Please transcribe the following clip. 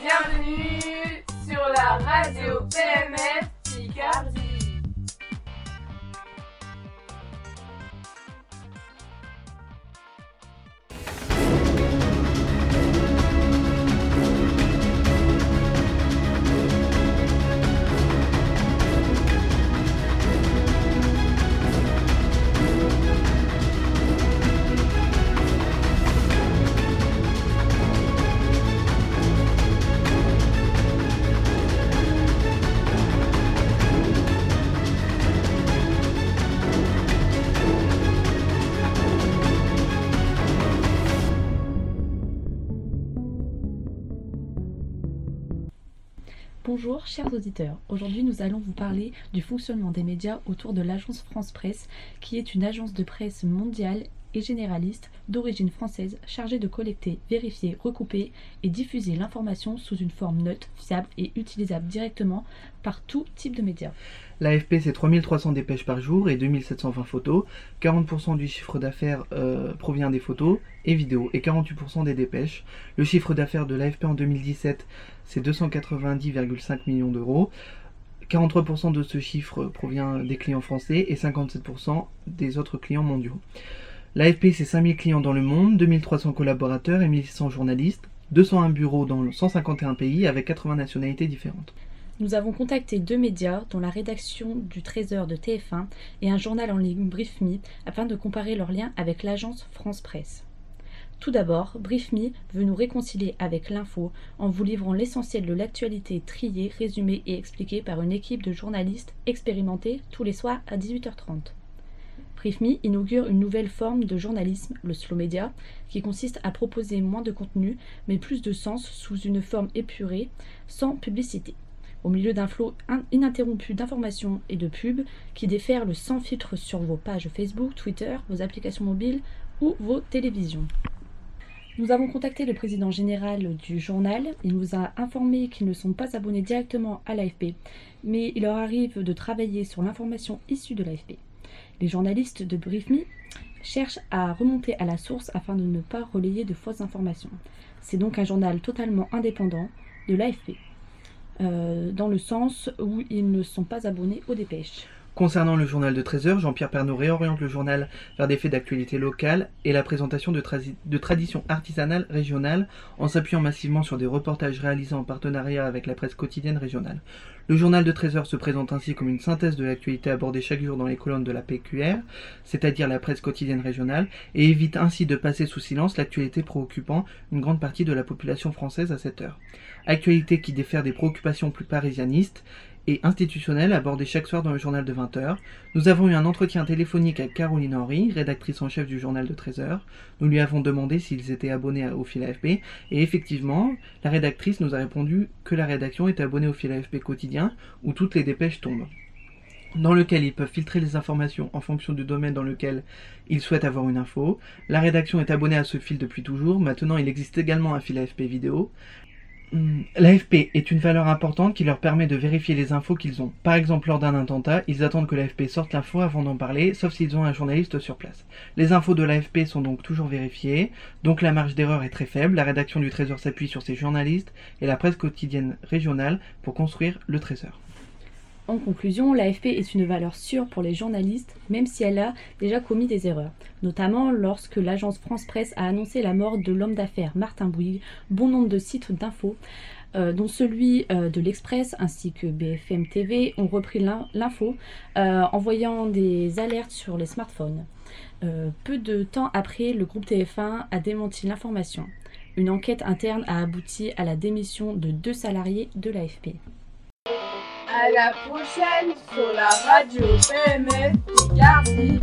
Bienvenue sur la radio PMF Picardie. Bonjour chers auditeurs, aujourd'hui nous allons vous parler du fonctionnement des médias autour de l'agence France Presse qui est une agence de presse mondiale et généraliste d'origine française chargée de collecter, vérifier, recouper et diffuser l'information sous une forme neutre, fiable et utilisable directement par tout type de médias. L'AFP, c'est 3300 dépêches par jour et 2720 photos. 40% du chiffre d'affaires euh, provient des photos et vidéos et 48% des dépêches. Le chiffre d'affaires de l'AFP en 2017, c'est 290,5 millions d'euros. 43% de ce chiffre provient des clients français et 57% des autres clients mondiaux. L'AFP, c'est 5000 clients dans le monde, 2300 collaborateurs et 1100 journalistes, 201 bureaux dans 151 pays avec 80 nationalités différentes. Nous avons contacté deux médias, dont la rédaction du Trésor de TF1 et un journal en ligne BriefMe, afin de comparer leurs liens avec l'agence France Presse. Tout d'abord, BriefMe veut nous réconcilier avec l'info en vous livrant l'essentiel de l'actualité triée, résumée et expliquée par une équipe de journalistes expérimentés tous les soirs à 18h30. BriefMe inaugure une nouvelle forme de journalisme, le slow media, qui consiste à proposer moins de contenu mais plus de sens sous une forme épurée, sans publicité au milieu d'un flot ininterrompu d'informations et de pubs qui déferlent sans filtre sur vos pages Facebook, Twitter, vos applications mobiles ou vos télévisions. Nous avons contacté le président général du journal. Il nous a informé qu'ils ne sont pas abonnés directement à l'AFP, mais il leur arrive de travailler sur l'information issue de l'AFP. Les journalistes de BriefMe cherchent à remonter à la source afin de ne pas relayer de fausses informations. C'est donc un journal totalement indépendant de l'AFP. Euh, dans le sens où ils ne sont pas abonnés aux dépêches. Concernant le journal de 13h, Jean-Pierre Pernaud réoriente le journal vers des faits d'actualité locale et la présentation de, traditions artisanales régionales en s'appuyant massivement sur des reportages réalisés en partenariat avec la presse quotidienne régionale. Le journal de 13h se présente ainsi comme une synthèse de l'actualité abordée chaque jour dans les colonnes de la PQR, c'est-à-dire la presse quotidienne régionale, et évite ainsi de passer sous silence l'actualité préoccupant une grande partie de la population française à cette heure. Actualité qui diffère des préoccupations plus parisianistes et institutionnelles abordées chaque soir dans le journal de 20h. Nous avons eu un entretien téléphonique avec Caroline Henry, rédactrice en chef du journal de 13h. Nous lui avons demandé s'ils étaient abonnés au fil AFP et effectivement, la rédactrice nous a répondu que la rédaction est abonnée au fil AFP quotidien où toutes les dépêches tombent dans lequel ils peuvent filtrer les informations en fonction du domaine dans lequel ils souhaitent avoir une info. La rédaction est abonnée à ce fil depuis toujours. Maintenant, il existe également un fil AFP vidéo. Hmm, L'AFP est une valeur importante qui leur permet de vérifier les infos qu'ils ont. Par exemple, lors d'un attentat, ils attendent que l'AFP sorte l'info avant d'en parler, sauf s'ils ont un journaliste sur place. Les infos de l'AFP sont donc toujours vérifiées, donc la marge d'erreur est très faible. La rédaction du Trésor s'appuie sur ses journalistes et la presse quotidienne régionale pour construire le Trésor. En conclusion, l'AFP est une valeur sûre pour les journalistes, même si elle a déjà commis des erreurs, notamment lorsque l'agence France Presse a annoncé la mort de l'homme d'affaires Martin Bouygues. Bon nombre de sites d'infos, euh, dont celui euh, de l'Express ainsi que BFM TV, ont repris l'info, euh, envoyant des alertes sur les smartphones. peu de temps après, le groupe TF1 a démenti l'information. Une enquête interne a abouti à la démission de deux salariés de l'AFP. À la prochaine sur la radio PMF Picardie.